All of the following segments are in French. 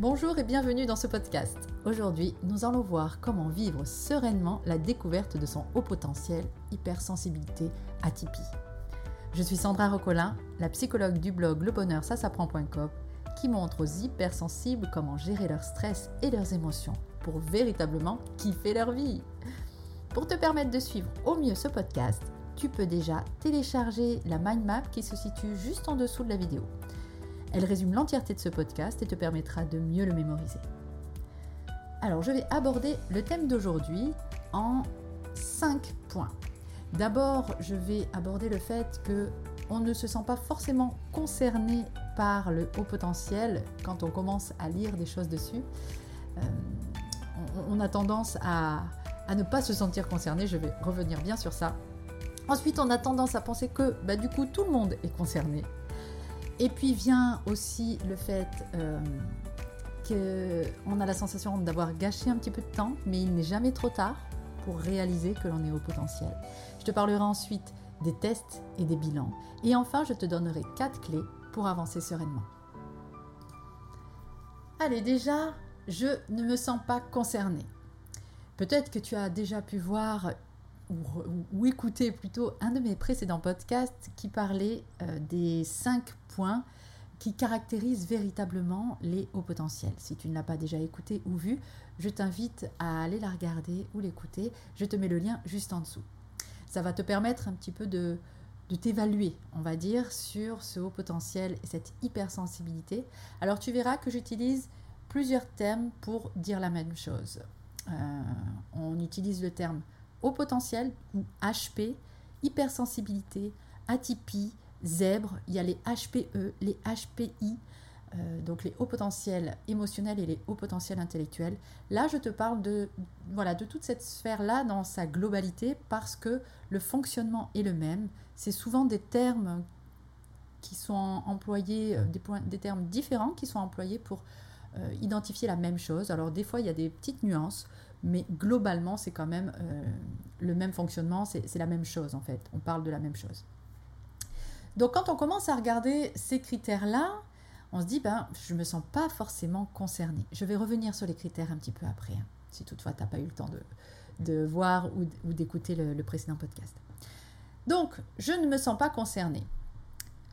Bonjour et bienvenue dans ce podcast. Aujourd'hui, nous allons voir comment vivre sereinement la découverte de son haut potentiel, hypersensibilité, atypie. Je suis Sandra Rocolin, la psychologue du blog Le Bonheur ça s'apprend.com qui montre aux hypersensibles comment gérer leur stress et leurs émotions pour véritablement kiffer leur vie. Pour te permettre de suivre au mieux ce podcast, tu peux déjà télécharger la mind map qui se situe juste en dessous de la vidéo. Elle résume l'entièreté de ce podcast et te permettra de mieux le mémoriser. Alors, je vais aborder le thème d'aujourd'hui en 5 points. D'abord, je vais aborder le fait que on ne se sent pas forcément concerné par le haut potentiel quand on commence à lire des choses dessus. Euh, on, a tendance à, à, ne pas se sentir concerné, je vais revenir bien sur ça. Ensuite, on a tendance à penser que bah, du coup tout le monde est concerné. Et puis vient aussi le fait euh, qu'on a la sensation d'avoir gâché un petit peu de temps, mais il n'est jamais trop tard pour réaliser que l'on est au potentiel. Je te parlerai ensuite des tests et des bilans. Et enfin, je te donnerai quatre clés pour avancer sereinement. Allez, déjà, je ne me sens pas concernée. Peut-être que tu as déjà pu voir ou, écouter plutôt un de mes précédents podcasts qui parlait euh, des cinq points qui caractérisent véritablement les hauts potentiels. Si tu ne l'as pas déjà écouté ou vu, je t'invite à aller la regarder ou l'écouter. Je te mets le lien juste en dessous. Ça va te permettre un petit peu de, de t'évaluer, on va dire, sur ce haut potentiel et cette hypersensibilité. Alors tu verras que j'utilise plusieurs termes pour dire la même chose. Euh, on utilise le terme haut potentiel ou HP, hypersensibilité, atypie, zèbre, il y a les HPE, les HPI, euh, donc les hauts potentiels émotionnels et les hauts potentiels intellectuels. Là, je te parle de, voilà, de toute cette sphère-là dans sa globalité parce que le fonctionnement est le même. C'est souvent des termes qui sont employés, euh, des, points, des termes différents qui sont employés pour euh, identifier la même chose. Alors des fois, il y a des petites nuances, mais globalement, c'est quand même le même fonctionnement, c'est la même chose en fait. On parle de la même chose. Donc quand on commence à regarder ces critères-là, on se dit, ben, je ne me sens pas forcément concernée. Je vais revenir sur les critères un petit peu après, hein, si toutefois tu n'as pas eu le temps de, voir ou, d'écouter le, précédent podcast. Donc, je ne me sens pas concernée.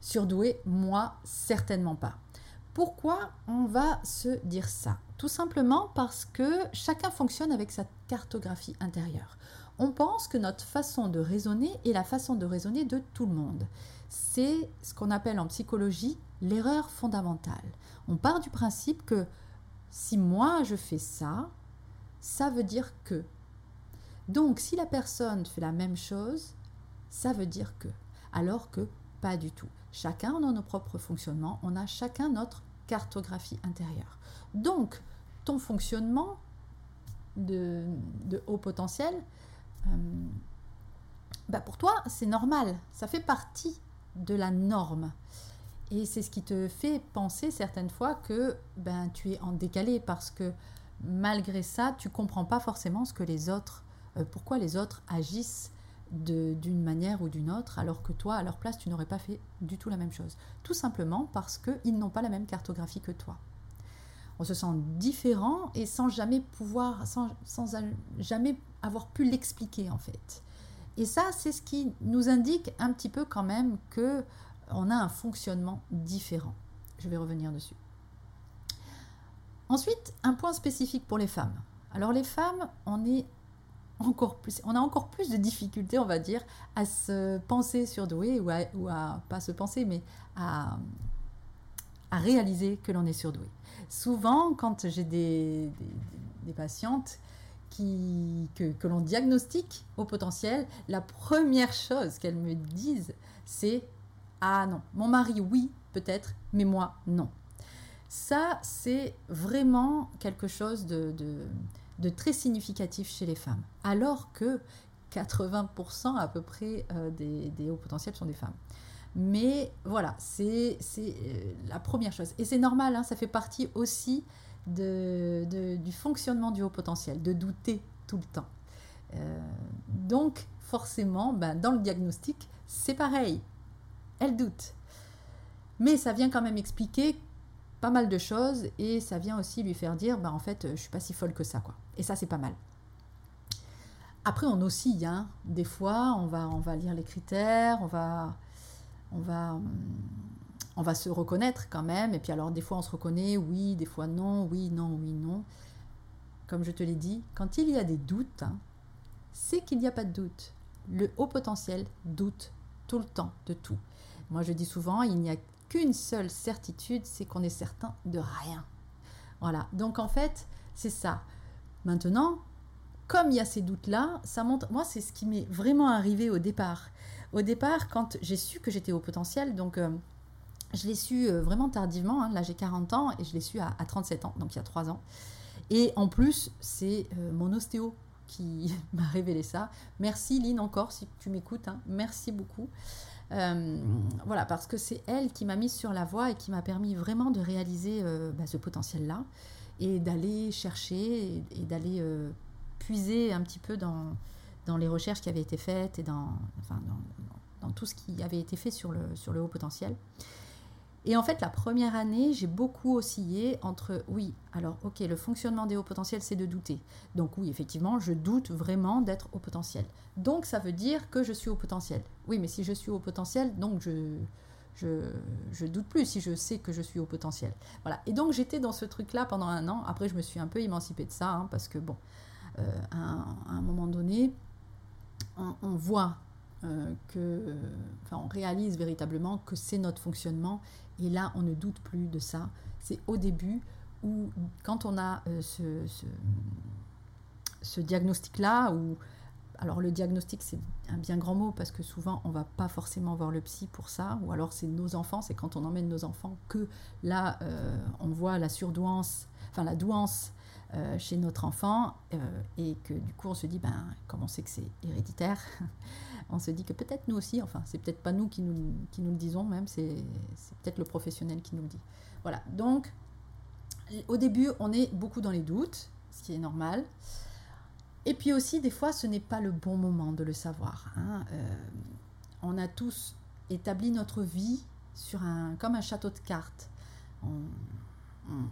Surdouée, moi, certainement pas. Pourquoi on va se dire ça? Tout simplement parce que chacun fonctionne avec sa cartographie intérieure. On pense que notre façon de raisonner est la façon de raisonner de tout le monde. C'est ce qu'on appelle en psychologie l'erreur fondamentale. On part du principe que si moi je fais ça, ça veut dire que. Donc si la personne fait la même chose, ça veut dire que. Alors que pas du tout. Chacun a nos propres fonctionnements, on a chacun notre cartographie intérieure. Donc ton fonctionnement de, haut potentiel, euh, bah pour toi c'est normal, ça fait partie de la norme. Et c'est ce qui te fait penser certaines fois que ben, tu es en décalé parce que malgré ça, tu comprends pas forcément ce que les autres, euh, pourquoi les autres agissent d'une manière ou d'une autre, alors que toi, à leur place, tu n'aurais pas fait du tout la même chose. Tout simplement parce qu'ils n'ont pas la même cartographie que toi. On se sent différent et sans jamais pouvoir, sans, sans jamais avoir pu l'expliquer en fait. Et ça, c'est ce qui nous indique un petit peu quand même que on a un fonctionnement différent. Je vais revenir dessus. Ensuite, un point spécifique pour les femmes. Alors les femmes, on est plus, on a encore plus de difficultés, on va dire, à se penser surdoué ou à, ou pas se penser, mais à, réaliser que l'on est surdoué. Souvent, quand j'ai des, des, patientes que, l'on diagnostique au potentiel, la première chose qu'elles me disent, c'est ah non, mon mari oui, peut-être, mais moi non. Ça, c'est vraiment quelque chose de, très significatif chez les femmes. Alors que 80% à peu près euh, des, des, hauts potentiels sont des femmes. Mais voilà, c'est euh, la première chose. Et c'est normal, hein, ça fait partie aussi de, du fonctionnement du haut potentiel, de douter tout le temps. Euh, donc forcément, ben, dans le diagnostic, c'est pareil elle doute. Mais ça vient quand même expliquer pas mal de choses et ça vient aussi lui faire dire bah en fait je suis pas si folle que ça quoi. Et ça c'est pas mal. Après on oscille hein. des fois on va on va lire les critères, on va on va on va se reconnaître quand même et puis alors des fois on se reconnaît oui, des fois non, oui, non, oui, non. Comme je te l'ai dit, quand il y a des doutes, hein, c'est qu'il n'y a pas de doute. Le haut potentiel doute tout le temps de tout. Moi je dis souvent, il n'y a qu'une seule certitude, c'est qu'on est certain de rien. Voilà, donc en fait, c'est ça. Maintenant, comme il y a ces doutes-là, ça montre, moi c'est ce qui m'est vraiment arrivé au départ. Au départ, quand j'ai su que j'étais au potentiel, donc euh, je l'ai su euh, vraiment tardivement, hein. là j'ai 40 ans et je l'ai su à, 37 ans, donc il y a 3 ans. Et en plus, c'est euh, mon ostéo qui m'a révélé ça. Merci Lynn encore si tu m'écoutes, hein. merci beaucoup. Euh, voilà, parce que c'est elle qui m'a mise sur la voie et qui m'a permis vraiment de réaliser euh, bah, ce potentiel-là et d'aller chercher et, d'aller euh, puiser un petit peu dans, dans les recherches qui avaient été faites et dans, enfin, dans, dans, tout ce qui avait été fait sur le, sur le haut potentiel. Et en fait, la première année, j'ai beaucoup oscillé entre, oui, alors ok, le fonctionnement des hauts potentiels, c'est de douter. Donc oui, effectivement, je doute vraiment d'être au potentiel. Donc ça veut dire que je suis au potentiel. Oui, mais si je suis au potentiel, donc je, je, doute plus si je sais que je suis au potentiel. Voilà. Et donc j'étais dans ce truc-là pendant un an. Après, je me suis un peu émancipée de ça, hein, parce que bon, euh, à, un moment donné, on voit euh, que, enfin, on réalise véritablement que c'est notre fonctionnement. Et là, on ne doute plus de ça. C'est au début où, quand on a euh, ce, ce, diagnostic-là, ou alors le diagnostic, c'est un bien grand mot parce que souvent, on va pas forcément voir le psy pour ça, ou alors c'est nos enfants, c'est quand on emmène nos enfants que là, euh, on voit la surdouance, enfin la douance chez notre enfant, et que du coup, on se dit, ben, comment c'est que c'est héréditaire on se dit que peut-être nous aussi, enfin, c'est peut-être pas nous qui nous, qui nous le disons même, c'est peut-être le professionnel qui nous le dit. Voilà, donc au début, on est beaucoup dans les doutes, ce qui est normal. Et puis aussi, des fois, ce n'est pas le bon moment de le savoir. Hein. Euh, on a tous établi notre vie sur un, comme un château de cartes. On, on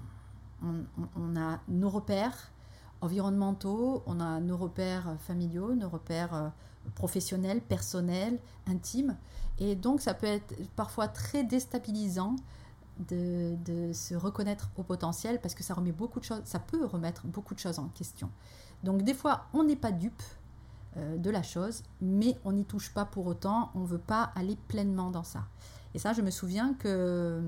a nos repères environnementaux, on a nos repères familiaux, nos repères euh, professionnel, personnel, intime. Et donc ça peut être parfois très déstabilisant de, se reconnaître au potentiel parce que ça remet beaucoup de choses, ça peut remettre beaucoup de choses en question. Donc des fois on n'est pas dupe euh, de la chose, mais on n'y touche pas pour autant, on ne veut pas aller pleinement dans ça. Et ça je me souviens que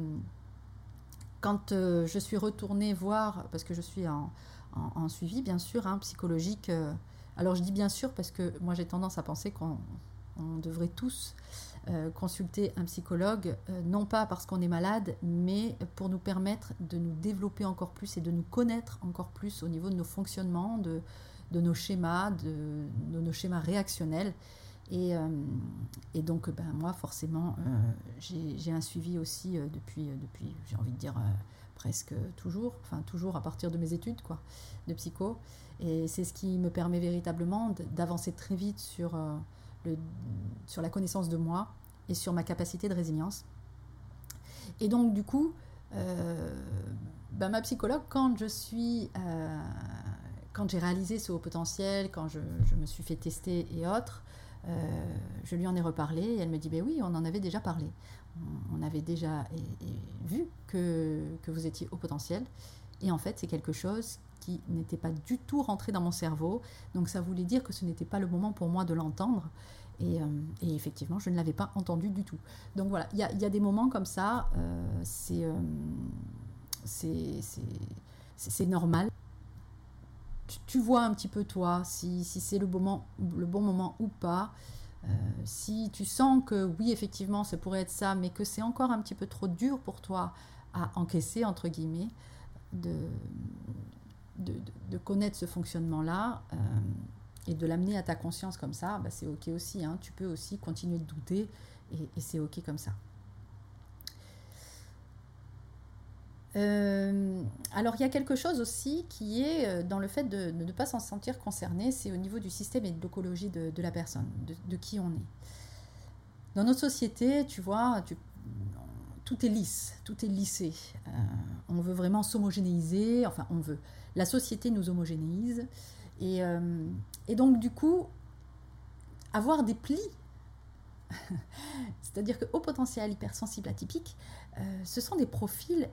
quand euh, je suis retournée voir, parce que je suis en, suivi bien sûr, hein, psychologique, euh, alors je dis bien sûr parce que moi j'ai tendance à penser qu'on devrait tous euh, consulter un psychologue, non pas parce qu'on est malade, mais pour nous permettre de nous développer encore plus et de nous connaître encore plus au niveau de nos fonctionnements, de, nos schémas, de, nos schémas réactionnels. Et, euh, donc, ben, moi, forcément, j'ai un suivi aussi depuis, depuis j'ai envie de dire, presque toujours, enfin toujours à partir de mes études quoi, de psycho. Et c'est ce qui me permet véritablement d'avancer très vite sur, euh, le, sur la connaissance de moi et sur ma capacité de résilience. Et donc du coup, euh, bah, ma psychologue, quand je suis, euh, quand j'ai réalisé ce haut potentiel, quand je, me suis fait tester et autres, je lui en ai reparlé et elle me dit ben oui, on en avait déjà parlé on avait déjà vu que, vous étiez au potentiel. Et en fait, c'est quelque chose qui n'était pas du tout rentré dans mon cerveau. Donc ça voulait dire que ce n'était pas le moment pour moi de l'entendre. Et, euh, effectivement, je ne l'avais pas entendu du tout. Donc voilà, il y a, des moments comme ça, euh, euh, c'est normal. Tu, vois un petit peu toi, si, c'est le, bon moment ou pas. Euh, si tu sens que oui, effectivement, ça pourrait être ça, mais que c'est encore un petit peu trop dur pour toi à encaisser, entre guillemets, de, de, connaître ce fonctionnement-là euh, et de l'amener à ta conscience comme ça, bah, c'est OK aussi. Hein. Tu peux aussi continuer de douter et c'est OK comme ça. Euh, alors il y a quelque chose aussi qui est euh, dans le fait de, ne pas s'en sentir concerné, c'est au niveau du système et de l'écologie de, la personne, de, qui on est. Dans notre société, tu vois, tout est lisse, tout est lissé. Euh, on veut vraiment s'homogénéiser, enfin on veut. La société nous homogénéise. Et, donc du coup, avoir des plis, c'est-à-dire que haut potentiel, hypersensible, atypique, ce sont des profils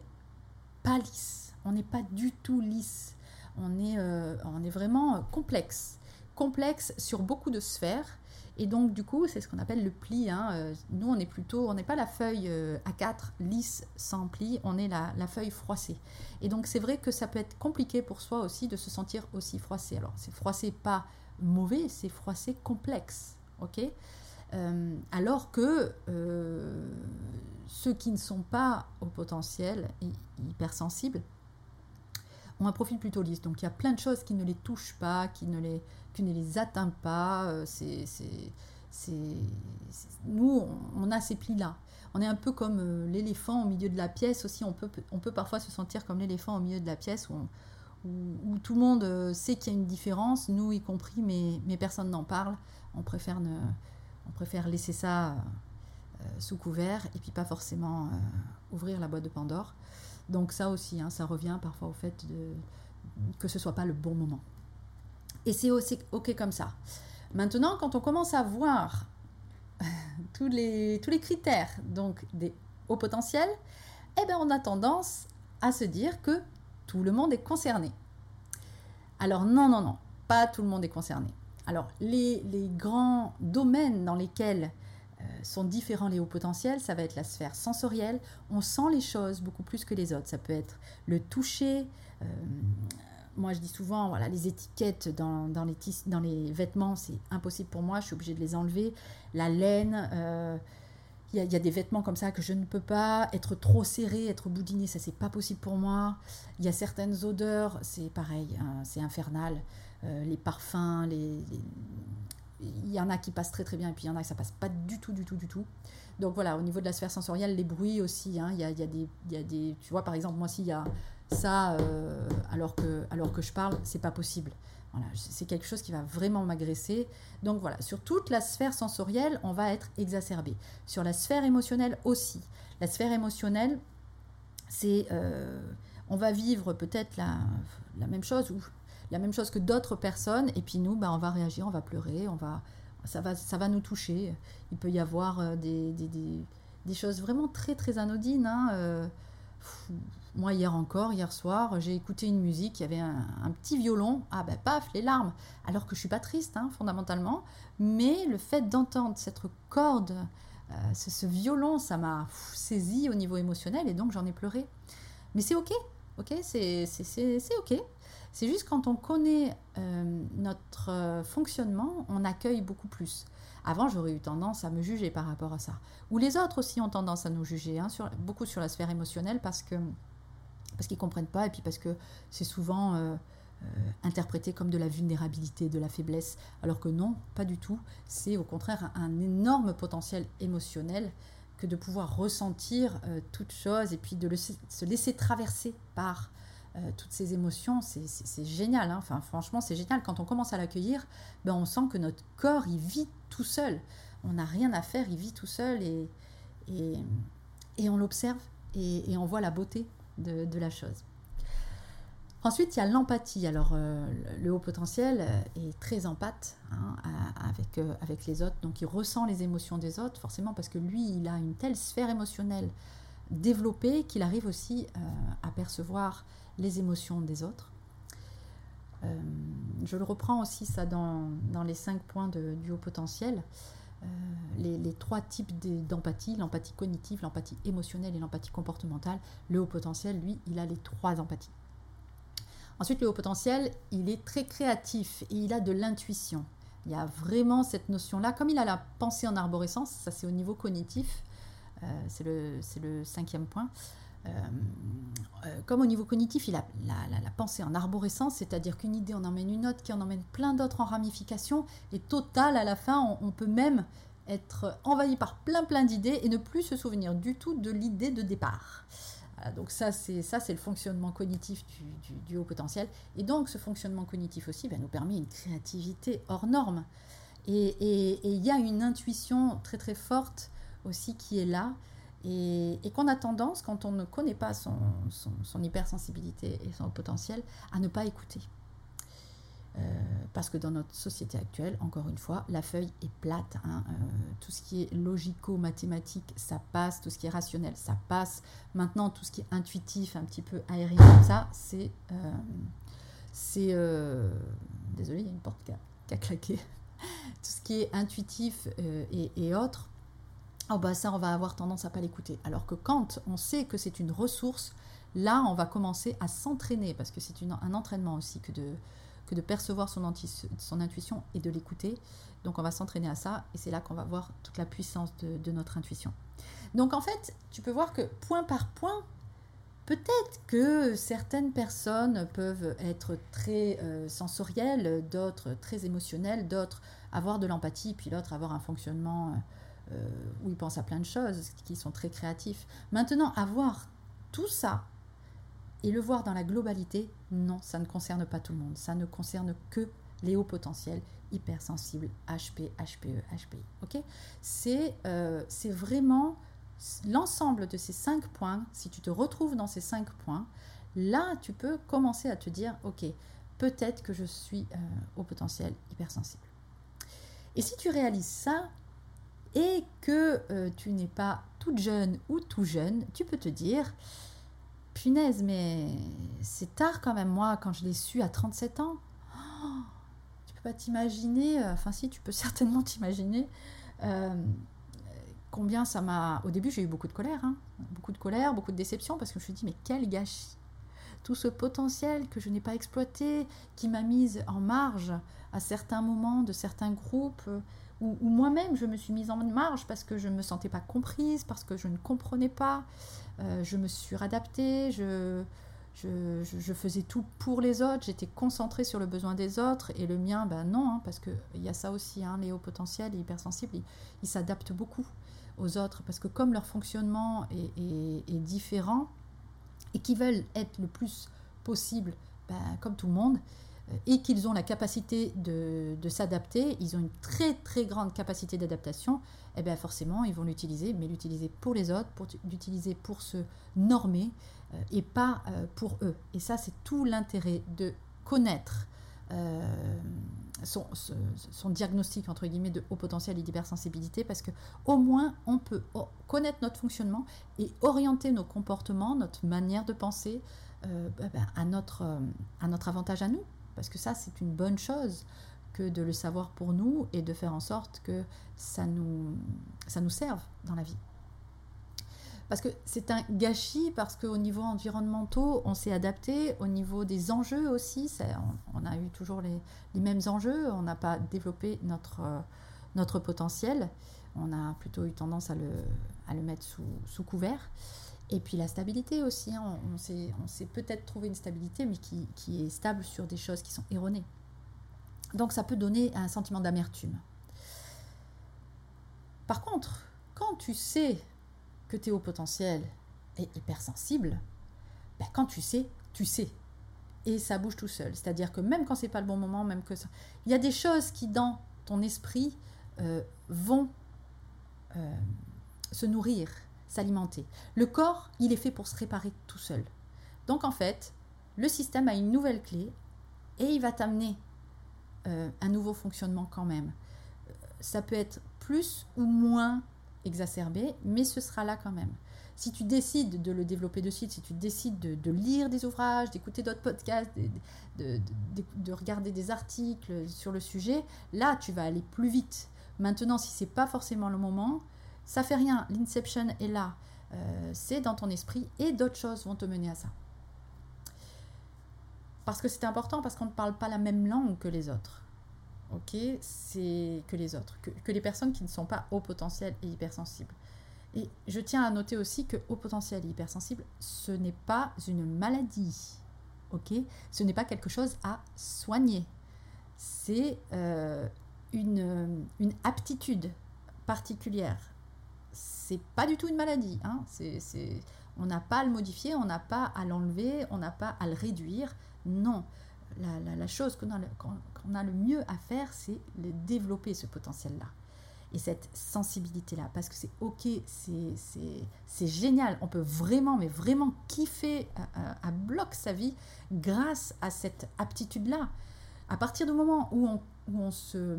pas lisses. On n'est pas du tout lisse. On est, on est vraiment complexe. Complexe sur beaucoup de sphères et donc, du coup, c'est ce qu'on appelle le pli. Hein. Euh, nous, on est plutôt, on n'est pas la feuille euh, A4 lisse sans pli, on est la, feuille froissée. Et donc, c'est vrai que ça peut être compliqué pour soi aussi de se sentir aussi froissé. Alors, c'est froissé pas mauvais, c'est froissé complexe. ok? Euh, alors que ceux qui ne sont pas au potentiel hypersensibles ont un profil plutôt lisse. Donc il y a plein de choses qui ne les touchent pas, qui ne les, ne les atteint pas. Euh, nous, on a ces plis-là. On est un peu comme euh, l'éléphant au milieu de la pièce aussi. On peut, on peut parfois se sentir comme l'éléphant au milieu de la pièce où, où, tout le monde euh, sait qu'il y a une différence, nous y compris, mais, mais personne n'en parle. On préfère, ne, on préfère laisser ça sous couvert et puis pas forcément ouvrir la boîte de Pandore. Donc ça aussi, hein, ça revient parfois au fait que ce soit pas le bon moment. Et c'est aussi OK comme ça. Maintenant, quand on commence à voir tous les, tous les critères donc des hauts potentiels, eh bien, on a tendance à se dire que tout le monde est concerné. Alors non, non, non, pas tout le monde est concerné. Alors les, grands domaines dans lesquels euh, sont différents les hauts potentiels, ça va être la sphère sensorielle, on sent les choses beaucoup plus que les autres. Ça peut être le toucher, euh, moi je dis souvent, voilà, les étiquettes dans, les, vêtements, c'est impossible pour moi, je suis obligée de les enlever. La laine, euh, il y, a des vêtements comme ça que je ne peux pas. Être trop serré, être boudiné, ça c'est pas possible pour moi. Il y a certaines odeurs, c'est pareil, hein, c'est infernal. Euh, les parfums, les, il y en a qui passent très très bien et puis il y en a qui ça passe pas du tout, du tout, du tout. Donc voilà, au niveau de la sphère sensorielle, les bruits aussi, hein, il, y a, y a y a des, tu vois par exemple moi s'il y a ça, euh, alors, que, alors que je parle, c'est pas possible. Voilà, c'est quelque chose qui va vraiment m'agresser. Donc voilà, sur toute la sphère sensorielle, on va être exacerbé. Sur la sphère émotionnelle aussi. La sphère émotionnelle, c'est, euh, on va vivre peut-être la, la, même chose ou la même chose que d'autres personnes, et puis nous, ben, on va réagir, on va pleurer, on va, ça va, ça va nous toucher. Il peut y avoir euh, des, des, des, choses vraiment très très anodines. Hein, moi, hier encore, hier soir, j'ai écouté une musique, il y avait un, petit violon, ah ben paf, les larmes. Alors que je suis pas triste, hein, fondamentalement, mais le fait d'entendre cette corde, euh, ce, violon, ça m'a saisi au niveau émotionnel et donc j'en ai pleuré. Mais c'est ok, ok, c'est ok. C'est juste quand on connaît euh, notre euh, fonctionnement, on accueille beaucoup plus. Avant, j'aurais eu tendance à me juger par rapport à ça. Ou les autres aussi ont tendance à nous juger, hein, beaucoup sur la sphère émotionnelle, parce que parce qu'ils comprennent pas et puis parce que c'est souvent euh, interprété comme de la vulnérabilité, de la faiblesse, alors que non, pas du tout. C'est au contraire un, énorme potentiel émotionnel que de pouvoir ressentir toutes choses et puis de se laisser traverser par toutes ces émotions, c'est génial. Hein. Enfin, franchement, c'est génial. Quand on commence à l'accueillir, ben, on sent que notre corps, il vit tout seul. On n'a rien à faire, il vit tout seul et, on l'observe et, on voit la beauté de, la chose. Ensuite, il y a l'empathie. Alors, euh, le haut potentiel euh, est très empathe hein, euh, avec les autres, donc il ressent les émotions des autres, forcément parce que lui, il a une telle sphère émotionnelle développée qu'il arrive aussi à percevoir les émotions des autres. je le reprends aussi ça dans, les cinq points du haut potentiel. Euh, les, trois types d'empathie, l'empathie cognitive, l'empathie émotionnelle et l'empathie comportementale. Le haut potentiel, lui, il a les trois empathies. Ensuite, le haut potentiel, il est très créatif et il a de l'intuition. Il y a vraiment cette notion-là. Comme il a la pensée en arborescence, ça c'est au niveau cognitif, euh, c'est le, cinquième point. Euh, euh, comme au niveau cognitif, il a la, pensée en arborescence, c'est-à-dire qu'une idée en emmène une autre, qui en emmène plein d'autres en ramification, et total, à la fin, on, peut même être envahi par plein plein d'idées et ne plus se souvenir du tout de l'idée de départ. donc ça c'est ça c'est le fonctionnement cognitif du, haut potentiel. Et donc ce fonctionnement cognitif aussi ben, nous permet une créativité hors norme. Et il y a une intuition très très forte aussi qui est là Et, qu'on a tendance, quand on ne connaît pas son, hypersensibilité et son potentiel, à ne pas écouter. Euh, parce que dans notre société actuelle, encore une fois, la feuille est plate. Hein. Euh, tout ce qui est logico-mathématique, ça passe. Tout ce qui est rationnel, ça passe. Maintenant, tout ce qui est intuitif, un petit peu aérien, ça, c'est... Euh, c'est... désolé, il y a une porte qui a, claqué. tout ce qui est intuitif et, et autres, oh bah ça, on va avoir tendance à pas l'écouter. Alors que quand on sait que c'est une ressource, là, on va commencer à s'entraîner, parce que c'est un entraînement aussi que de, que de percevoir son, intuition et de l'écouter. Donc on va s'entraîner à ça, et c'est là qu'on va voir toute la puissance de, notre intuition. Donc en fait, tu peux voir que point par point, peut-être que certaines personnes peuvent être très euh, sensorielles, d'autres très émotionnelles, d'autres avoir de l'empathie, puis l'autre avoir un fonctionnement... Euh, où ils pensent à plein de choses, qui sont très créatifs. Maintenant, avoir tout ça et le voir dans la globalité, non, ça ne concerne pas tout le monde. Ça ne concerne que les hauts potentiels hypersensibles, HP, HPE, HPI. Ok? C'est, euh, vraiment l'ensemble de ces cinq points. Si tu te retrouves dans ces cinq points, là, tu peux commencer à te dire, ok, peut-être que je suis euh, au potentiel hypersensible. Et si tu réalises ça, et que euh, tu n'es pas toute jeune ou tout jeune, tu peux te dire, punaise, mais c'est tard quand même, moi, quand je l'ai su à 37 ans. Oh, tu peux pas t'imaginer, euh, enfin si, tu peux certainement t'imaginer euh, combien ça m'a... Au début, j'ai eu beaucoup de colère, hein. beaucoup de colère, beaucoup de déception, parce que je me suis dit, mais quel gâchis tout ce potentiel que je n'ai pas exploité, qui m'a mise en marge à certains moments de certains groupes, ou, moi-même je me suis mise en marge parce que je ne me sentais pas comprise, parce que je ne comprenais pas, euh, je me suis adaptée, je, faisais tout pour les autres, j'étais concentrée sur le besoin des autres, et le mien, ben non, hein, parce qu'il y a ça aussi, hein, les hauts potentiels, les hypersensibles, ils s'adaptent beaucoup aux autres, parce que comme leur fonctionnement est, est, différent, et qu'ils veulent être le plus possible, ben, comme tout le monde, et qu'ils ont la capacité de, s'adapter, ils ont une très très grande capacité d'adaptation, eh bien forcément ils vont l'utiliser, mais l'utiliser pour les autres, pour l'utiliser pour se normer euh, et pas euh, pour eux. Et ça c'est tout l'intérêt de connaître euh, son, diagnostic entre guillemets de haut potentiel et d'hypersensibilité parce que au moins on peut connaître notre fonctionnement et orienter nos comportements, notre manière de penser à, notre, à notre avantage à nous parce que ça, c'est une bonne chose que de le savoir pour nous et de faire en sorte que ça nous, ça nous serve dans la vie. Parce que c'est un gâchis, parce qu'au niveau environnemental, on s'est adapté, au niveau des enjeux aussi, on, a eu toujours les, mêmes enjeux, on n'a pas développé notre, notre potentiel, on a plutôt eu tendance à le, à le mettre sous, sous couvert. Et puis la stabilité aussi, hein. on, s'est peut-être trouvé une stabilité, mais qui, est stable sur des choses qui sont erronées. Donc ça peut donner un sentiment d'amertume. Par contre, quand tu sais que tu es au potentiel et hypersensible, ben quand tu sais, tu sais. Et ça bouge tout seul. C'est-à-dire que même quand c'est pas le bon moment, même que ça... Il y a des choses qui, dans ton esprit, euh, vont euh, se nourrir s'alimenter. Le corps, il est fait pour se réparer tout seul. Donc en fait, le système a une nouvelle clé et il va t'amener euh, un nouveau fonctionnement quand même. Ça peut être plus ou moins exacerbé, mais ce sera là quand même. Si tu décides de le développer de suite, si tu décides de, lire des ouvrages, d'écouter d'autres podcasts, de, de, regarder des articles sur le sujet, là tu vas aller plus vite. Maintenant, si c'est pas forcément le moment, ça fait rien, l'inception est là, euh, c'est dans ton esprit et d'autres choses vont te mener à ça. Parce que c'est important, parce qu'on ne parle pas la même langue que les autres. Ok? C'est que les autres, que, les personnes qui ne sont pas haut potentiel et hypersensibles. Et je tiens à noter aussi que haut potentiel et hypersensible, ce n'est pas une maladie. Ok? Ce n'est pas quelque chose à soigner. C'est euh, une, une aptitude particulière c'est pas du tout une maladie. Hein. On n'a pas à le modifier, on n'a pas à l'enlever, on n'a pas à le réduire. Non. La, chose qu'on a, a le mieux à faire, c'est de développer ce potentiel-là. et cette sensibilité-là. Parce que c'est ok, c'est génial. On peut vraiment, mais vraiment kiffer à, bloc sa vie grâce à cette aptitude-là. À partir du moment où on, où on se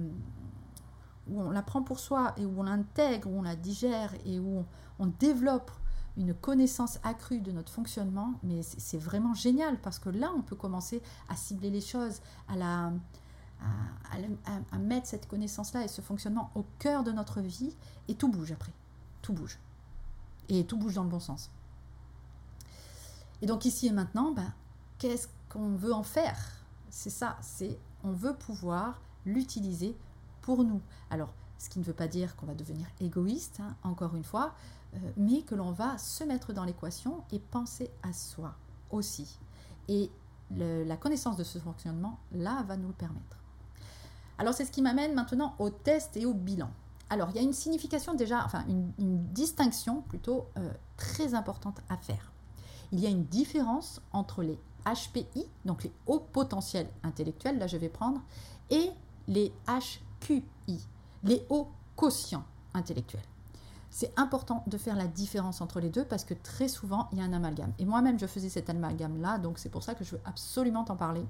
où on la prend pour soi et où on l'intègre, où on la digère et où on, développe une connaissance accrue de notre fonctionnement, mais c'est vraiment génial parce que là, on peut commencer à cibler les choses, à, mettre cette connaissance-là et ce fonctionnement au cœur de notre vie et tout bouge après. Tout bouge. Et tout bouge dans le bon sens. Et donc ici et maintenant, ben, qu'est-ce qu'on veut en faire? C'est ça, c'est on veut pouvoir l'utiliser pour nous. Alors, ce qui ne veut pas dire qu'on va devenir égoïste, hein, encore une fois, euh, mais que l'on va se mettre dans l'équation et penser à soi aussi. Et la connaissance de ce fonctionnement, là, va nous le permettre. Alors, c'est ce qui m'amène maintenant au test et au bilan. Alors, il y a une signification déjà, enfin, une, distinction plutôt euh, très importante à faire. Il y a une différence entre les HPI, donc les hauts potentiels intellectuels, là je vais prendre, et les HQI, les hauts quotients intellectuels. C'est important de faire la différence entre les deux parce que très souvent il y a un amalgame. Et moi-même je faisais cet amalgame-là, donc c'est pour ça que je veux absolument t'en parler.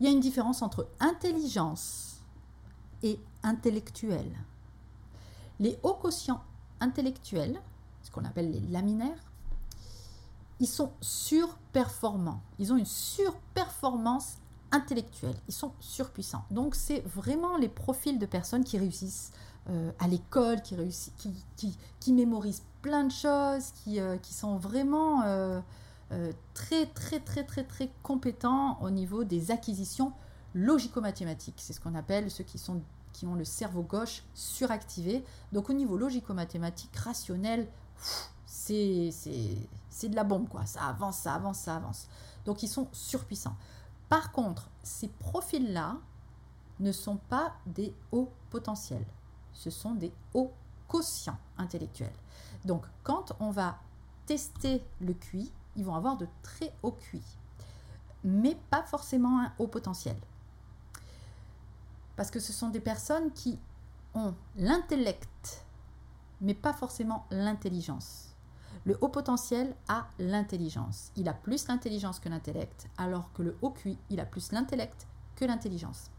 Il y a une différence entre intelligence et intellectuel. Les hauts quotients intellectuels, ce qu'on appelle les laminaires, ils sont surperformants. Ils ont une surperformance intellectuelle. Ils sont surpuissants. Donc, c'est vraiment les profils de personnes qui réussissent euh, à l'école, qui, réussissent, qui, qui, mémorisent plein de choses, qui, euh, qui sont vraiment euh, très, très, très, très, très compétents au niveau des acquisitions logico-mathématiques. C'est ce qu'on appelle ceux qui, sont, qui ont le cerveau gauche suractivé. Donc, au niveau logico-mathématique, rationnel, c'est de la bombe, quoi. Ça avance, ça avance, ça avance. Donc ils sont surpuissants. Par contre, ces profils-là ne sont pas des hauts potentiels. Ce sont des hauts quotients intellectuels. Donc quand on va tester le QI, ils vont avoir de très hauts QI. Mais pas forcément un haut potentiel. Parce que ce sont des personnes qui ont l'intellect, mais pas forcément l'intelligence. Le haut potentiel a l'intelligence. Il a plus l'intelligence que l'intellect, alors que le haut QI, il a plus l'intellect que l'intelligence.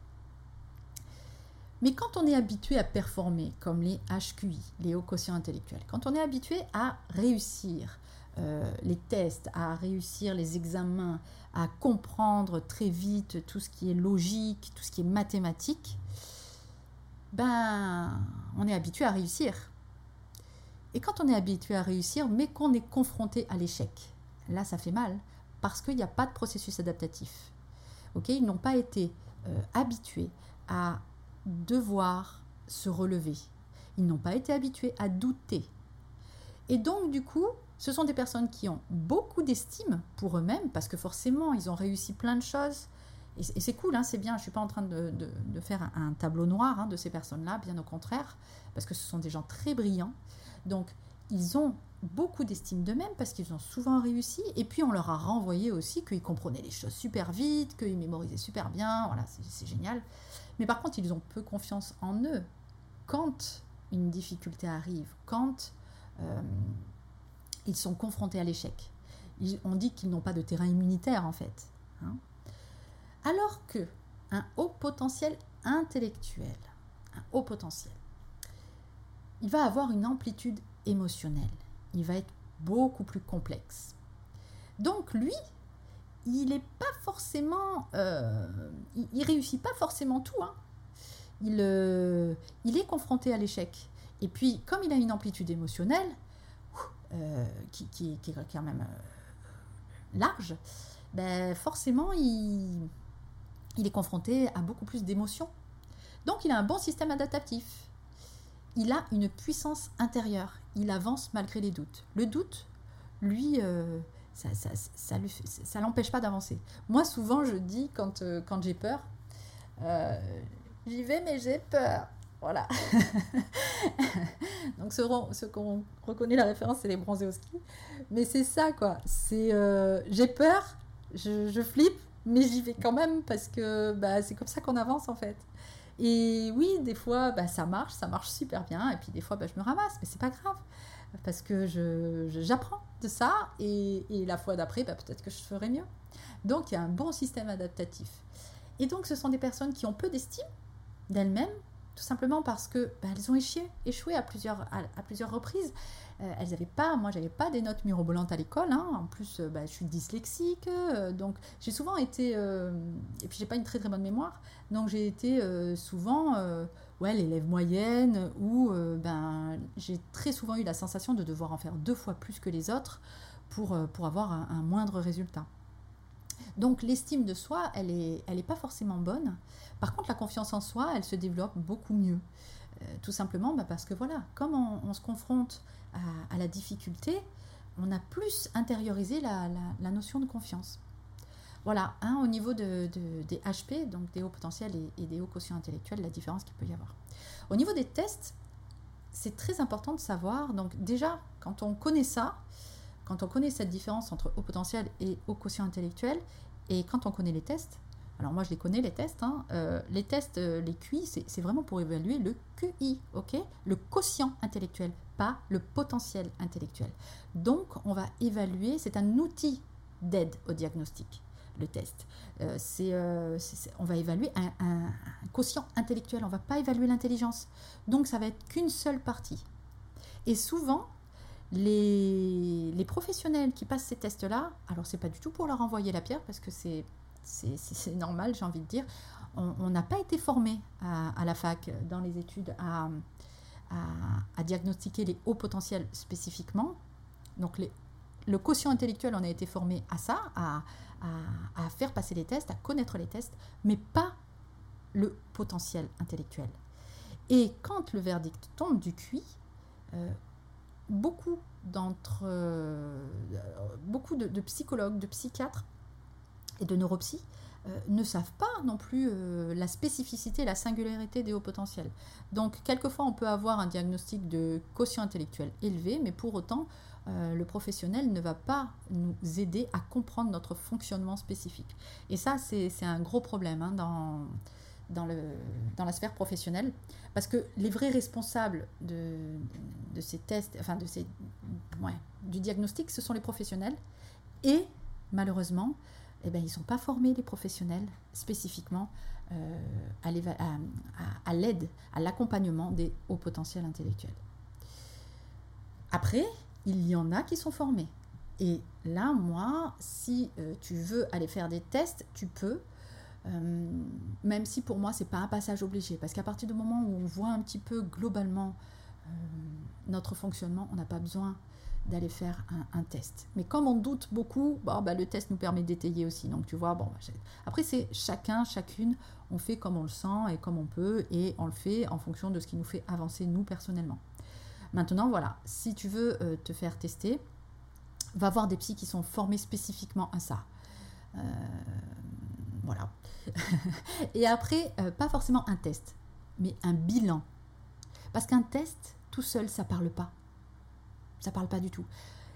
Mais quand on est habitué à performer, comme les HQI, les hauts quotients intellectuels, quand on est habitué à réussir euh, les tests, à réussir les examens, à comprendre très vite tout ce qui est logique, tout ce qui est mathématique, ben, on est habitué à réussir. Et quand on est habitué à réussir, mais qu'on est confronté à l'échec, là, ça fait mal, parce qu'il n'y a pas de processus adaptatif. Ils n'ont pas été euh, habitués à devoir se relever. Ils n'ont pas été habitués à douter. Et donc, du coup, ce sont des personnes qui ont beaucoup d'estime pour eux-mêmes, parce que forcément, ils ont réussi plein de choses. Et c'est cool, hein, c'est bien, je ne suis pas en train de, faire un, tableau noir hein, de ces personnes-là, bien au contraire, parce que ce sont des gens très brillants. Donc, ils ont beaucoup d'estime d'eux-mêmes parce qu'ils ont souvent réussi. Et puis, on leur a renvoyé aussi qu'ils comprenaient les choses super vite, qu'ils mémorisaient super bien. Voilà, c'est génial. Mais par contre, ils ont peu confiance en eux. Quand une difficulté arrive, quand euh, ils sont confrontés à l'échec, on dit qu'ils n'ont pas de terrain immunitaire en fait. Hein. Alors que un haut potentiel intellectuel, un haut potentiel, il va avoir une amplitude émotionnelle. Il va être beaucoup plus complexe. Donc lui, il n'est pas forcément, euh, il, réussit pas forcément tout. Hein. Il, euh, il est confronté à l'échec. Et puis, comme il a une amplitude émotionnelle euh, qui, qui, qui, est quand même large, ben forcément, il, il est confronté à beaucoup plus d'émotions. Donc, il a un bon système adaptatif il a une puissance intérieure. Il avance malgré les doutes. Le doute, lui, euh, ça ça, l'empêche pas d'avancer. Moi, souvent, je dis quand, euh, j'ai peur, euh, j'y vais, mais j'ai peur. Voilà. Donc, ce, qu'on reconnaît la référence, c'est les bronzés au ski. Mais c'est ça, quoi. C'est j'ai peur, je, flippe, mais j'y vais quand même parce que bah, c'est comme ça qu'on avance, en fait. Et oui, des fois, bah, ça marche, ça marche super bien. Et puis des fois, bah, je me ramasse, mais c'est pas grave. Parce que j'apprends de ça. Et, la fois d'après, bah, peut-être que je ferai mieux. Donc, il y a un bon système adaptatif. Et donc, ce sont des personnes qui ont peu d'estime d'elles-mêmes, tout simplement parce que bah, elles ont échoué, échoué à plusieurs, à plusieurs reprises. Euh, elles n'avaient pas, moi j'avais pas des notes mirobolantes à l'école, hein. en plus euh, bah, je suis dyslexique, euh, donc j'ai souvent été, et puis j'ai pas une très très bonne mémoire, donc j'ai été souvent ouais, l'élève moyenne où ben, j'ai très souvent eu la sensation de devoir en faire deux fois plus que les autres pour, pour avoir un, moindre résultat. Donc l'estime de soi, elle n'est elle est pas forcément bonne. Par contre, la confiance en soi, elle se développe beaucoup mieux. tout simplement bah, parce que voilà, comme on se confronte à, la difficulté, on a plus intériorisé la, notion de confiance. Voilà, au niveau de, des HP, donc des hauts potentiels et, des hauts quotients intellectuels, la différence qu'il peut y avoir. Au niveau des tests, c'est très important de savoir, donc déjà, quand on connaît ça, quand on connaît cette différence entre haut potentiel et haut quotient intellectuel, et quand on connaît les tests, alors moi je les connais les tests, hein, euh, les tests, euh, les QI, c'est vraiment pour évaluer le QI, Le quotient intellectuel, pas le potentiel intellectuel. Donc, on va évaluer, c'est un outil d'aide au diagnostic, le test. Euh, c'est, on va évaluer un, quotient intellectuel, on ne va pas évaluer l'intelligence. Donc, ça va être qu'une seule partie. Et souvent, les, professionnels qui passent ces tests-là, alors c'est pas du tout pour leur envoyer la pierre, parce que c'est, normal, j'ai envie de dire, on n'a pas été formé à, la fac dans les études à, diagnostiquer les hauts potentiels spécifiquement. Donc le quotient intellectuel, on a été formé à ça, à, à, faire passer les tests, à connaître les tests, mais pas le potentiel intellectuel. Et quand le verdict tombe du QI, euh, beaucoup d'entre euh, beaucoup de, psychologues, de psychiatres et de neuropsies euh, ne savent pas non plus euh, la spécificité, la singularité des hauts potentiels. Donc, quelquefois, on peut avoir un diagnostic de quotient intellectuel élevé, mais pour autant, le professionnel ne va pas nous aider à comprendre notre fonctionnement spécifique. Et ça, c'est un gros problème hein, dans, dans, le, dans la sphère professionnelle, parce que les vrais responsables de, de ces tests, enfin de ces, ouais, du diagnostic, ce sont les professionnels. Et malheureusement, eh ben, ils ne sont pas formés, les professionnels, spécifiquement euh, à l'aide, à, l'accompagnement des hauts potentiels intellectuels. Après, il y en a qui sont formés. Et là, moi, si euh, tu veux aller faire des tests, tu peux, euh, même si pour moi, ce n'est pas un passage obligé. Parce qu'à partir du moment où on voit un petit peu globalement notre fonctionnement, on n'a pas besoin d'aller faire un, test. Mais comme on doute beaucoup, bah, le test nous permet d'étayer aussi. Donc tu vois, bon, bah, après c'est chacun, chacune, on fait comme on le sent et comme on peut, et on le fait en fonction de ce qui nous fait avancer nous personnellement. Maintenant, voilà, si tu veux euh, te faire tester, va voir des psys qui sont formés spécifiquement à ça. Euh, et après, euh, pas forcément un test, mais un bilan. Parce qu'un test, tout seul, ça parle pas ça parle pas du tout.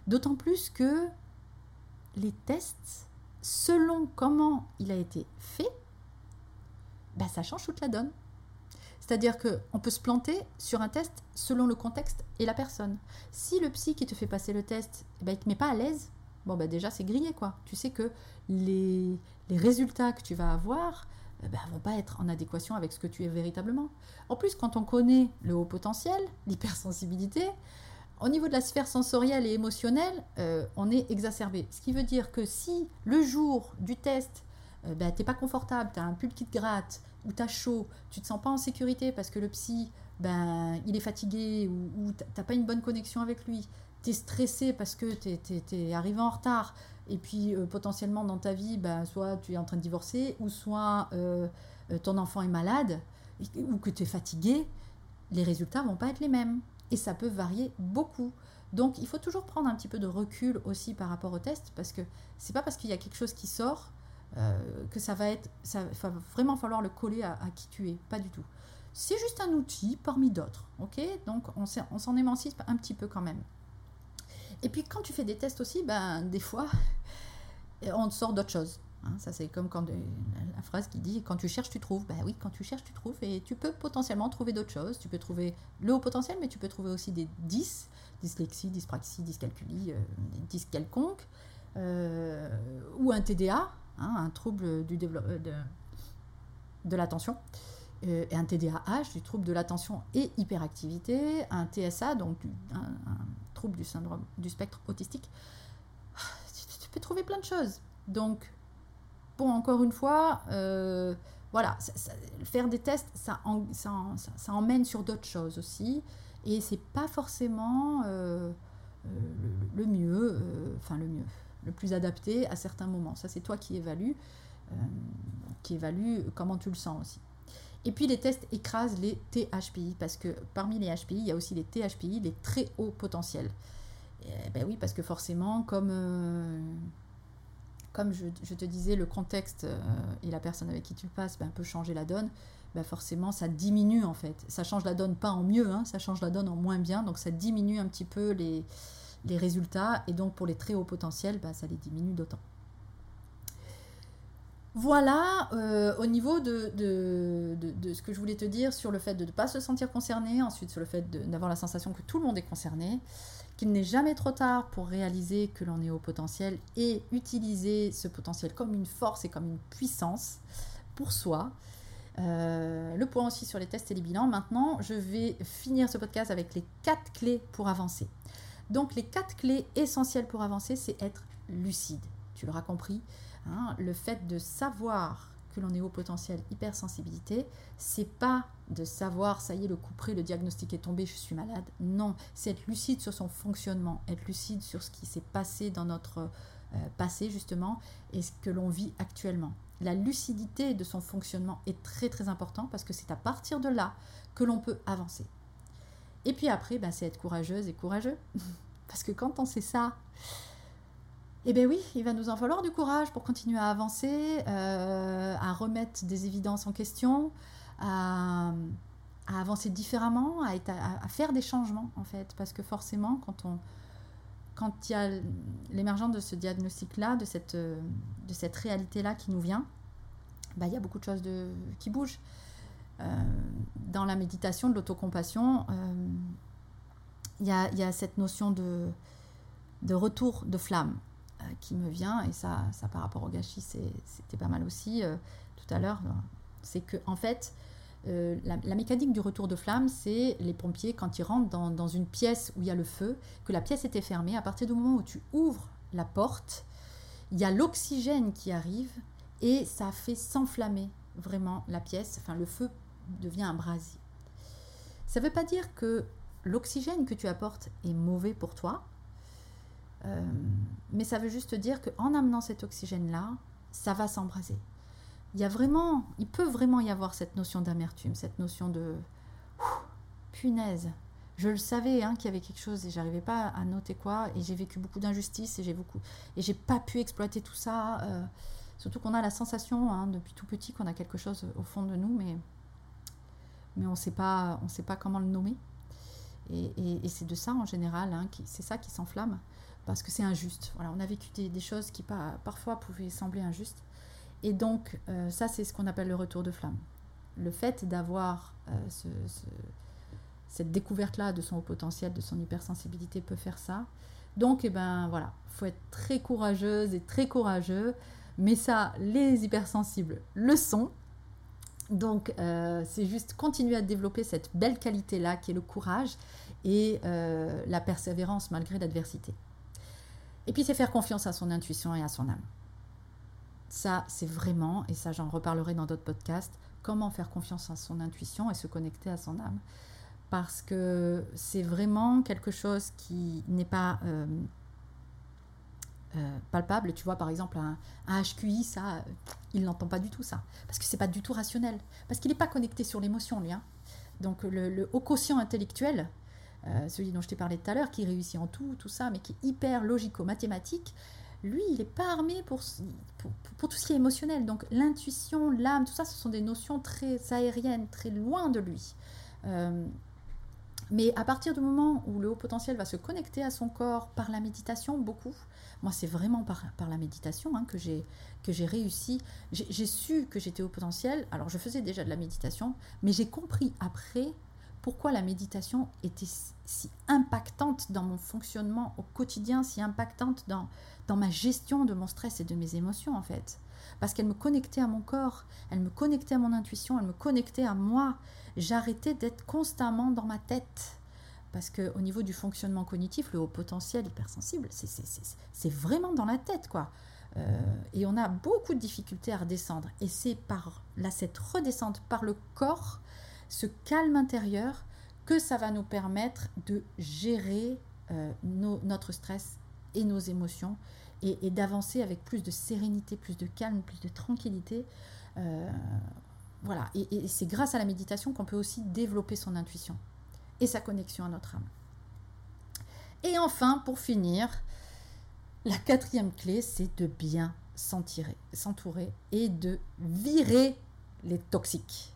D'autant plus que les tests, selon comment il a été fait, bah, ça change toute la donne. C'est-à-dire qu'on peut se planter sur un test selon le contexte et la personne. Si le psy qui te fait passer le test, eh ben, il ne te met pas à l'aise, bon bah déjà c'est grillé quoi. Tu sais que les, résultats que tu vas avoir ne eh ben, vont pas être en adéquation avec ce que tu es véritablement. En plus, quand on connaît le haut potentiel, l'hypersensibilité, au niveau de la sphère sensorielle et émotionnelle, euh, on est exacerbé. Ce qui veut dire que si le jour du test, euh, ben, tu n'es pas confortable, tu as un pull qui te gratte, ou tu as chaud, tu te sens pas en sécurité parce que le psy, ben, il est fatigué, ou, tu n'as pas une bonne connexion avec lui, tu es stressé parce que tu es, arrivé en retard, et puis euh, potentiellement dans ta vie, ben, soit tu es en train de divorcer, ou soit ton enfant est malade, ou que tu es fatigué, les résultats vont pas être les mêmes et ça peut varier beaucoup. Donc il faut toujours prendre un petit peu de recul aussi par rapport au test parce que c'est pas parce qu'il y a quelque chose qui sort euh, que ça va être ça va vraiment falloir le coller à, qui tu es, pas du tout. C'est juste un outil parmi d'autres, ok? Donc on s'en émancipe un petit peu quand même. Et puis quand tu fais des tests aussi, ben des fois on te sort d'autres choses. Hein, ça, c'est comme quand la phrase qui dit quand tu cherches, tu trouves. Ben oui, quand tu cherches, tu trouves. Et tu peux potentiellement trouver d'autres choses. Tu peux trouver le haut potentiel, mais tu peux trouver aussi des 10, dyslexie, dyspraxie, dyscalculie, euh, dys quelconque, euh, ou un TDA, hein, un trouble de, l'attention, euh, et un TDAH, du trouble de l'attention et hyperactivité, un TSA, donc du syndrome du spectre autistique. tu peux trouver plein de choses. Donc, bon, encore une fois, euh, voilà, faire des tests, ça, ça, emmène sur d'autres choses aussi. Et c'est pas forcément euh, euh, le, mieux, enfin le mieux, le plus adapté à certains moments. Ça, c'est toi qui évalue, qui évalue comment tu le sens aussi. Et puis les tests écrasent les THPI, parce que parmi les HPI, il y a aussi les THPI, les très hauts potentiels. ben oui, parce que forcément, comme comme je, te disais, le contexte euh, et la personne avec qui tu passes ben, peut changer la donne, ben, forcément ça diminue en fait. Ça change la donne pas en mieux, hein, ça change la donne en moins bien, donc ça diminue un petit peu les, les résultats, et donc pour les très hauts potentiels, ben, ça les diminue d'autant. Voilà euh, au niveau de, ce que je voulais te dire sur le fait de ne pas se sentir concerné, ensuite sur le fait d'avoir la sensation que tout le monde est concerné qu'il n'est jamais trop tard pour réaliser que l'on est au potentiel et utiliser ce potentiel comme une force et comme une puissance pour soi. Euh, le point aussi sur les tests et les bilans. Maintenant, je vais finir ce podcast avec les quatre clés pour avancer. Donc, les quatre clés essentielles pour avancer, c'est être lucide. Tu l'auras compris. Hein, le fait de savoir que l'on est au potentiel hypersensibilité, c'est pas de savoir, ça y est, le coup le diagnostic est tombé, je suis malade. Non, c'est être lucide sur son fonctionnement, être lucide sur ce qui s'est passé dans notre euh, passé, justement, et ce que l'on vit actuellement. La lucidité de son fonctionnement est très très important parce que c'est à partir de là que l'on peut avancer. Et puis après, ben, c'est être courageuse et courageux. parce que quand on sait ça, eh bien oui, il va nous en falloir du courage pour continuer à avancer, euh, à remettre des évidences en question, à, avancer différemment, à, faire des changements en fait. Parce que forcément, quand il y a l'émergence de ce diagnostic-là, de cette, réalité-là qui nous vient, bah, il y a beaucoup de choses qui bougent. Euh, dans la méditation de l'autocompassion, euh, il, y a, cette notion de retour de flamme. Euh, qui me vient, et ça, ça par rapport au gâchis, c'était pas mal aussi euh, tout à l'heure, c'est que en fait, euh, la, mécanique du retour de flamme, c'est les pompiers, quand ils rentrent dans, dans, une pièce où il y a le feu, que la pièce était fermée, à partir du moment où tu ouvres la porte, il y a l'oxygène qui arrive et ça fait s'enflammer vraiment la pièce, enfin le feu devient un brasier. Ça ne veut pas dire que l'oxygène que tu apportes est mauvais pour toi, euh, mais ça veut juste dire qu'en amenant cet oxygène-là, ça va s'embraser. Il y a vraiment, il peut vraiment y avoir cette notion d'amertume, cette notion de punaise. Je le savais hein, qu'il y avait quelque chose et j'arrivais pas à noter quoi. Et j'ai vécu beaucoup d'injustices et j'ai beaucoup et j'ai pas pu exploiter tout ça. Euh, surtout qu'on a la sensation hein, depuis tout petit qu'on a quelque chose au fond de nous, mais mais on sait pas, on sait pas comment le nommer. Et, c'est de ça en général, hein, c'est ça qui s'enflamme parce que c'est injuste. Voilà, on a vécu des, choses qui parfois pouvaient sembler injustes. Et donc, euh, ça, c'est ce qu'on appelle le retour de flamme. Le fait d'avoir euh, cette découverte-là de son haut potentiel, de son hypersensibilité peut faire ça. Donc, eh ben, voilà, faut être très courageuse et très courageux. Mais ça, les hypersensibles le sont. Donc, euh, c'est juste continuer à développer cette belle qualité-là qui est le courage et la persévérance malgré l'adversité. Et puis c'est faire confiance à son intuition et à son âme. Ça, c'est vraiment, et ça j'en reparlerai dans d'autres podcasts, comment faire confiance à son intuition et se connecter à son âme. Parce que c'est vraiment quelque chose qui n'est pas euh, euh, palpable. Tu vois, par exemple, un, HQI, ça, il n'entend pas du tout ça. Parce que c'est pas du tout rationnel. Parce qu'il n'est pas connecté sur l'émotion, lui. Hein. Donc le, le haut quotient intellectuel, euh, celui dont je t'ai parlé tout à l'heure, qui réussit en tout, tout ça, mais qui est hyper logico-mathématique, lui, il n'est pas armé pour, pour, tout ce qui est émotionnel. Donc l'intuition, l'âme, tout ça, ce sont des notions très aériennes, très loin de lui. Euh, mais à partir du moment où le haut potentiel va se connecter à son corps par la méditation, beaucoup, moi c'est vraiment par, par, la méditation hein, que j'ai réussi, j'ai su que j'étais haut potentiel, alors je faisais déjà de la méditation, mais j'ai compris après pourquoi la méditation était si impactante dans mon fonctionnement au quotidien, si impactante dans, dans ma gestion de mon stress et de mes émotions en fait. Parce qu'elle me connectait à mon corps, elle me connectait à mon intuition, elle me connectait à moi. J'arrêtais d'être constamment dans ma tête. Parce qu'au niveau du fonctionnement cognitif, le haut potentiel hypersensible, c'est vraiment dans la tête, quoi. Euh, et on a beaucoup de difficultés à redescendre. Et c'est par là, cette redescente par le corps ce calme intérieur que ça va nous permettre de gérer euh, notre stress et nos émotions et, d'avancer avec plus de sérénité, plus de calme, plus de tranquillité. Euh, voilà, et, c'est grâce à la méditation qu'on peut aussi développer son intuition et sa connexion à notre âme. Et enfin, pour finir, la quatrième clé, c'est de bien s'entourer et de virer les toxiques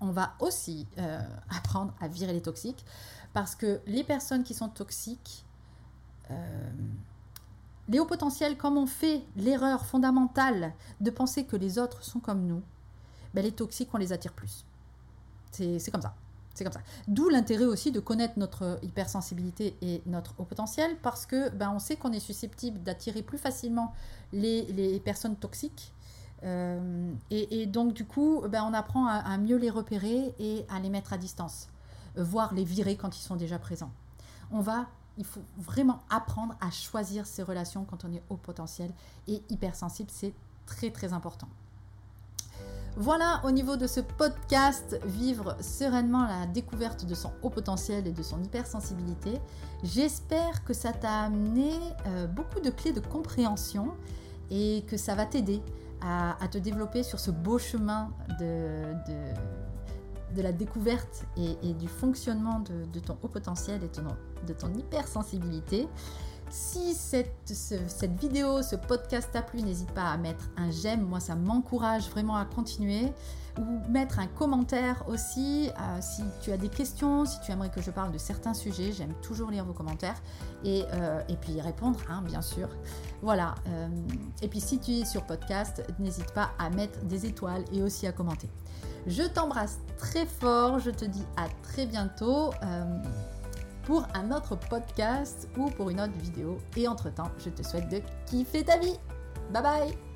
on va aussi euh, apprendre à virer les toxiques parce que les personnes qui sont toxiques, euh, les hauts potentiels, comme on fait l'erreur fondamentale de penser que les autres sont comme nous, ben les toxiques, on les attire plus. C'est comme ça. C'est comme ça. D'où l'intérêt aussi de connaître notre hypersensibilité et notre haut potentiel parce que ben, on sait qu'on est susceptible d'attirer plus facilement les, les personnes toxiques euh, et, donc, du coup, ben, on apprend à, mieux les repérer et à les mettre à distance, euh, voire les virer quand ils sont déjà présents. On va, il faut vraiment apprendre à choisir ses relations quand on est haut potentiel et hypersensible. C'est très, très important. Voilà au niveau de ce podcast, vivre sereinement la découverte de son haut potentiel et de son hypersensibilité. J'espère que ça t'a amené euh, beaucoup de clés de compréhension et que ça va t'aider à, te développer sur ce beau chemin de, la découverte et, du fonctionnement de, ton haut potentiel et de ton hypersensibilité. Si cette, cette, vidéo, ce podcast t'a plu, n'hésite pas à mettre un j'aime, moi ça m'encourage vraiment à continuer. Ou mettre un commentaire aussi euh, si tu as des questions, si tu aimerais que je parle de certains sujets, j'aime toujours lire vos commentaires et, euh, et puis répondre, hein, bien sûr. Voilà. Euh, et puis si tu es sur podcast, n'hésite pas à mettre des étoiles et aussi à commenter. Je t'embrasse très fort, je te dis à très bientôt pour un autre podcast ou pour une autre vidéo. Et entre-temps, je te souhaite de kiffer ta vie. Bye bye